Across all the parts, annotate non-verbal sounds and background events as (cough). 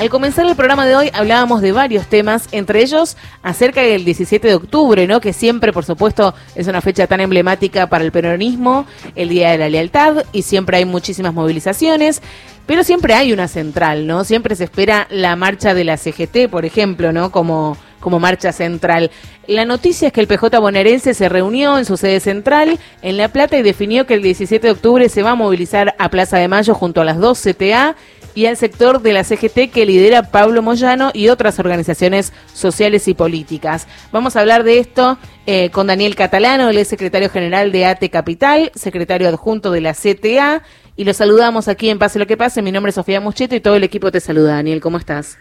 Al comenzar el programa de hoy hablábamos de varios temas, entre ellos acerca del 17 de octubre, ¿no? Que siempre, por supuesto, es una fecha tan emblemática para el peronismo, el Día de la Lealtad, y siempre hay muchísimas movilizaciones. Pero siempre hay una central, ¿no? Siempre se espera la marcha de la CGT, por ejemplo, ¿no? Como, como marcha central. La noticia es que el PJ bonaerense se reunió en su sede central en La Plata y definió que el 17 de octubre se va a movilizar a Plaza de Mayo junto a las dos CTA y al sector de la CGT que lidera Pablo Moyano y otras organizaciones sociales y políticas. Vamos a hablar de esto eh, con Daniel Catalano, el secretario general de ATE Capital, secretario adjunto de la CTA, y lo saludamos aquí en Pase lo que pase. Mi nombre es Sofía Mucheto y todo el equipo te saluda. Daniel, ¿cómo estás?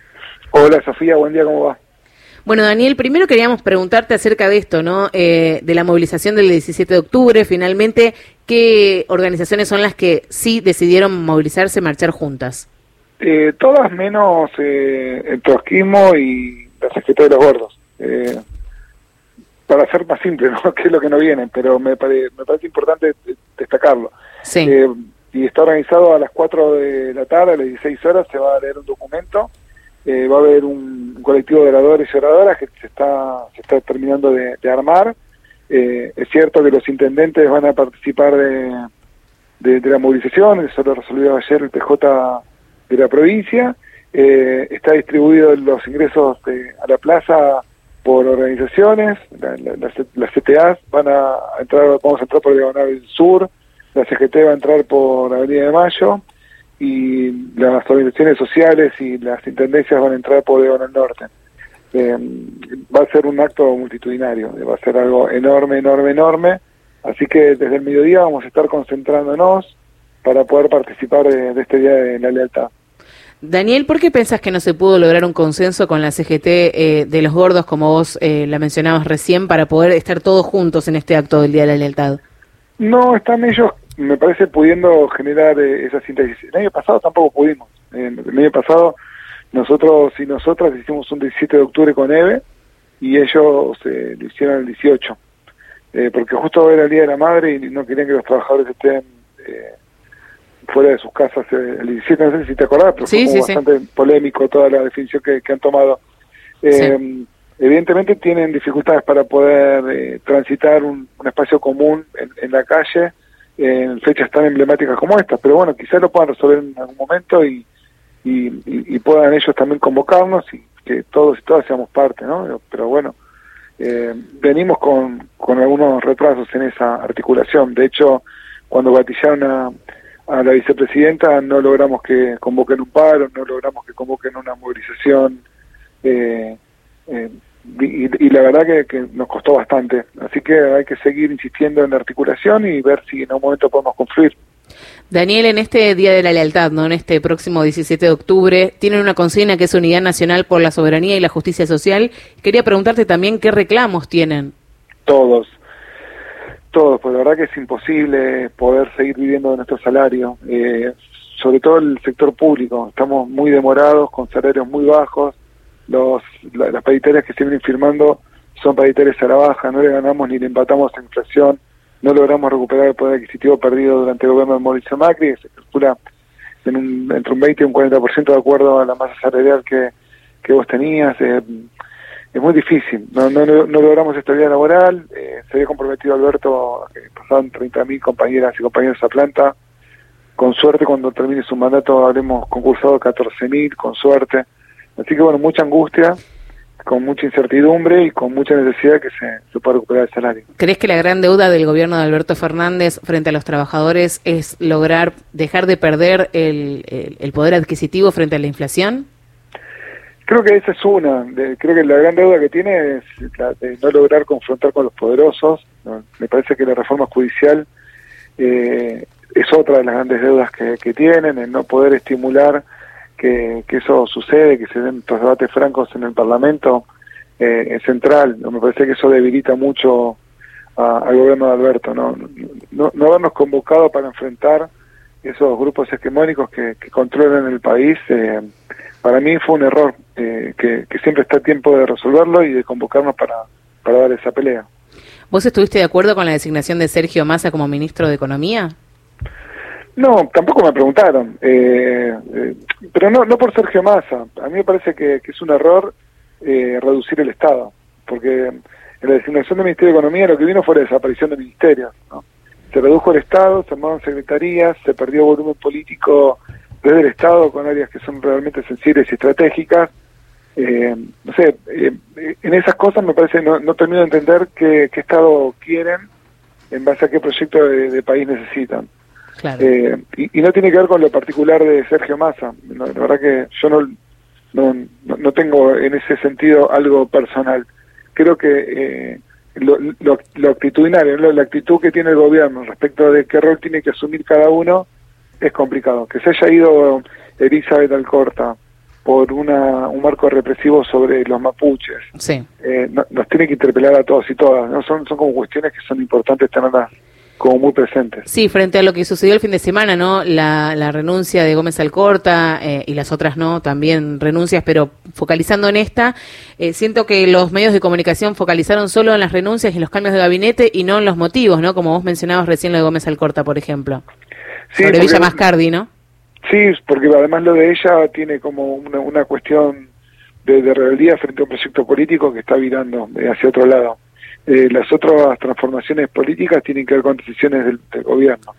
Hola Sofía, buen día, ¿cómo va? Bueno, Daniel, primero queríamos preguntarte acerca de esto, ¿no? Eh, de la movilización del 17 de octubre, finalmente, ¿qué organizaciones son las que sí decidieron movilizarse, marchar juntas? Eh, todas menos eh, el trotskismo y la Secretaría de los Gordos. Eh, para ser más simple, (laughs) ¿no? que es lo que no viene, pero me, me parece importante destacarlo. Sí. Eh, y está organizado a las 4 de la tarde, a las 16 horas, se va a leer un documento, eh, va a haber un, colectivo de oradores y oradoras que se está, se está terminando de, armar. Eh, es cierto que los intendentes van a participar de, de, de la movilización, eso lo resolvió ayer el PJ de la provincia. Eh, está distribuido los ingresos de, a la plaza por organizaciones, las CTAs van a entrar, vamos a entrar por Diagonal Sur, la CGT va a entrar por Avenida de Mayo y las organizaciones sociales y las intendencias van a entrar por Diagonal Norte. Eh, va a ser un acto multitudinario, va a ser algo enorme, enorme, enorme, así que desde el mediodía vamos a estar concentrándonos para poder participar de este Día de la Lealtad. Daniel, ¿por qué pensás que no se pudo lograr un consenso con la CGT eh, de los gordos, como vos eh, la mencionabas recién, para poder estar todos juntos en este acto del Día de la Lealtad? No, están ellos, me parece, pudiendo generar eh, esa síntesis. El año pasado tampoco pudimos. el año pasado nosotros y nosotras hicimos un 17 de octubre con EVE y ellos lo hicieron el 18. porque justo era el Día de la Madre y no querían que los trabajadores estén fuera de sus casas eh, el 17, no sé si te acordás, pero fue bastante polémico toda la definición que, han tomado. Eh, evidentemente tienen dificultades para poder eh, transitar un, espacio común en, la calle en fechas tan emblemáticas como estas, pero bueno, quizás lo puedan resolver en algún momento y, y, puedan ellos también convocarnos y que todos y todas seamos parte, ¿no? Pero bueno, venimos con, con algunos retrasos en esa articulación. De hecho, cuando batillaron a a la vicepresidenta no logramos que convoquen un paro, no logramos que convoquen una movilización eh, eh, y, la verdad que, nos costó bastante. Así que hay que seguir insistiendo en la articulación y ver si en un momento podemos confluir. Daniel, en este Día de la Lealtad, ¿no? en este próximo 17 de octubre, tienen una consigna que es Unidad Nacional por la Soberanía y la Justicia Social. Quería preguntarte también qué reclamos tienen. Todos todos, pues la verdad que es imposible poder seguir viviendo de nuestro salario, eh, sobre todo el sector público, estamos muy demorados, con salarios muy bajos, los, las paritarias que se vienen firmando son paritarias a la baja, no le ganamos ni le empatamos a inflación, no logramos recuperar el poder adquisitivo perdido durante el gobierno de Mauricio Macri, se calcula en un, entre un 20 y un 40% de acuerdo a la masa salarial que, que vos tenías. Eh, es muy difícil, no, no, no, logramos estabilidad laboral, eh, se había comprometido Alberto, que pasaban 30.000 compañeras y compañeros a planta, con suerte cuando termine su mandato habremos concursado 14.000, con suerte, así que bueno, mucha angustia, con mucha incertidumbre y con mucha necesidad que se, se pueda recuperar el salario. ¿Crees que la gran deuda del gobierno de Alberto Fernández frente a los trabajadores es lograr dejar de perder el, el poder adquisitivo frente a la inflación? Creo que esa es una. creo que la gran deuda que tiene es la de no lograr confrontar con los poderosos. Me parece que la reforma judicial eh, es otra de las grandes deudas que, tienen, el no poder estimular que, eso sucede, que se den estos debates francos en el Parlamento, eh, es central. Me parece que eso debilita mucho al gobierno de Alberto. ¿no? No, no habernos convocado para enfrentar esos grupos hegemónicos que, controlan el país, eh, para mí fue un error, eh, que, siempre está a tiempo de resolverlo y de convocarnos para, para dar esa pelea. ¿Vos estuviste de acuerdo con la designación de Sergio Massa como ministro de Economía? No, tampoco me preguntaron, eh, eh, pero no, no por Sergio Massa. A mí me parece que, es un error eh, reducir el Estado, porque en la designación del Ministerio de Economía lo que vino fue la desaparición de ministerios. Se redujo el Estado, se armaron secretarías, se perdió volumen político desde el Estado con áreas que son realmente sensibles y estratégicas. no sé, en esas cosas me parece no, no termino de entender qué, Estado quieren en base a qué proyecto de país necesitan. Eh, y, no tiene que ver con lo particular de Sergio Massa. la verdad que yo no, no, no, tengo en ese sentido algo personal. Creo que eh, lo, lo, actitudinario, la actitud que tiene el gobierno respecto de qué rol tiene que asumir cada uno es complicado. Que se haya ido Elizabeth Alcorta por una, un marco represivo sobre los mapuches, eh, nos tiene que interpelar a todos y todas. no Son, son como cuestiones que son importantes tenerlas como muy presentes. Sí, frente a lo que sucedió el fin de semana, ¿no? La, la renuncia de Gómez Alcorta eh, y las otras no, también renuncias, pero focalizando en esta, eh, siento que los medios de comunicación focalizaron solo en las renuncias y los cambios de gabinete y no en los motivos, ¿no? Como vos mencionabas recién lo de Gómez Alcorta, por ejemplo. Sí, Sobre Villa Mascardi, ¿no? Sí, porque además lo de ella tiene como una, una cuestión de, de rebeldía frente a un proyecto político que está virando hacia otro lado. Eh, las otras transformaciones políticas tienen que ver con decisiones del, gobierno,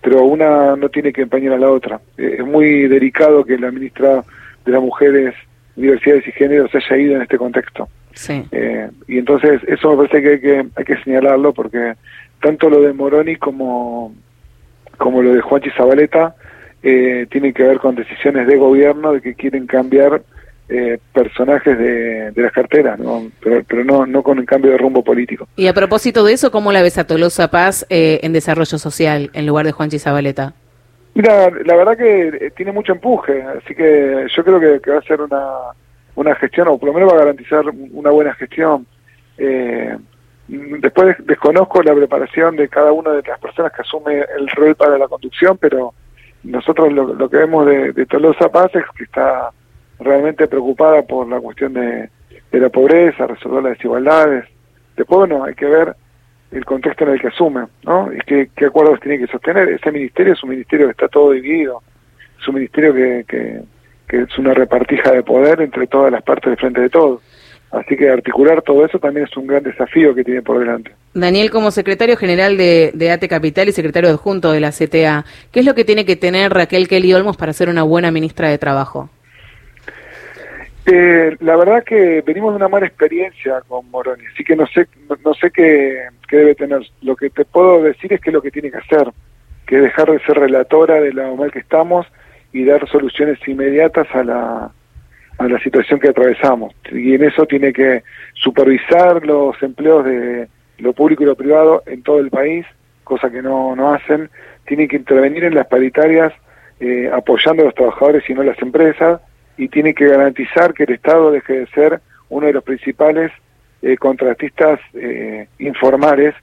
pero una no tiene que empañar a la otra. Eh, es muy delicado que la ministra de las Mujeres, Diversidades y Géneros haya ido en este contexto. Eh, y entonces eso me parece que hay, que hay que señalarlo porque tanto lo de Moroni como, como lo de Juanchi Zabaleta eh, tienen que ver con decisiones de gobierno de que quieren cambiar eh, personajes de, las carteras, Pero, pero no, no con el cambio de rumbo político. Y a propósito de eso, ¿cómo la ves a Tolosa Paz eh, en desarrollo social en lugar de Juan Chizabaleta? Mira, la verdad que eh, tiene mucho empuje, así que yo creo que, va a ser una, una gestión, o por lo menos va a garantizar una buena gestión. después desconozco la preparación de cada una de las personas que asume el rol para la conducción, pero nosotros lo, que vemos de, de Tolosa Paz es que está realmente preocupada por la cuestión de, la pobreza, resolver las desigualdades. Después, bueno, hay que ver el contexto en el que asume, ¿no? Y qué, acuerdos tiene que sostener. Ese ministerio es un ministerio que está todo dividido, es un ministerio que, que, es una repartija de poder entre todas las partes de frente de todos. Así que articular todo eso también es un gran desafío que tiene por delante. Daniel, como secretario general de, de Capital y secretario adjunto de la CTA, ¿qué es lo que tiene que tener Raquel Kelly Olmos para ser una buena ministra de Trabajo? Eh, la verdad que venimos de una mala experiencia con Moroni, así que no sé, no, sé qué, debe tener. Lo que te puedo decir es que es lo que tiene que hacer, que es dejar de ser relatora de lo mal que estamos y dar soluciones inmediatas a la, a la situación que atravesamos. Y en eso tiene que supervisar los empleos de lo público y lo privado en todo el país, cosa que no, no hacen. Tiene que intervenir en las paritarias eh, apoyando a los trabajadores y no a las empresas y tiene que garantizar que el Estado deje de ser uno de los principales eh, contratistas eh, informales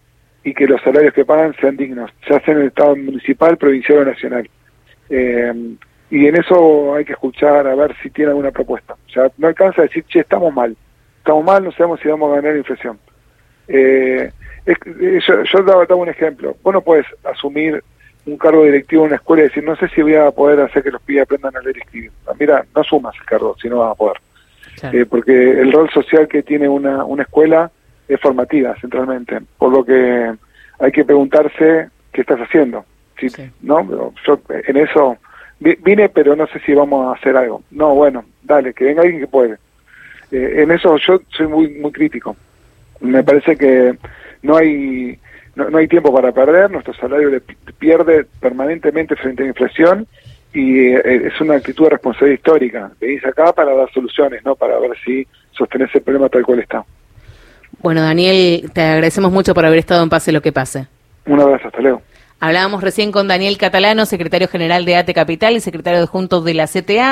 y que los salarios que pagan sean dignos, ya sea en el Estado municipal, provincial o nacional. Eh, y en eso hay que escuchar a ver si tiene alguna propuesta. O sea, no alcanza a decir, che, estamos mal. Estamos mal, no sabemos si vamos a ganar inflación. Eh, yo, yo daba, daba un ejemplo. Vos no puedes asumir un cargo directivo en una escuela y decir, no sé si voy a poder hacer que los pibes aprendan a leer y escribir. Ah, mira, no sumas el cargo si no vas a poder. Eh, porque el rol social que tiene una, una escuela es formativa, centralmente. Por lo que hay que preguntarse qué estás haciendo. Si, ¿no? Yo en eso vine, pero no sé si vamos a hacer algo. No, bueno, dale, que venga alguien que puede. Eh, en eso yo soy muy, muy crítico. Me parece que no hay no, hay tiempo para perder, nuestro salario le pierde permanentemente frente a la inflación y eh, es una actitud de responsabilidad histórica. Venís acá para dar soluciones, no para ver si sostenés el problema tal cual está. Bueno, Daniel, te agradecemos mucho por haber estado en Pase lo que pase. Un abrazo, hasta luego. Hablábamos recién con Daniel Catalano, secretario general de ATE Capital y secretario adjunto de la CTA.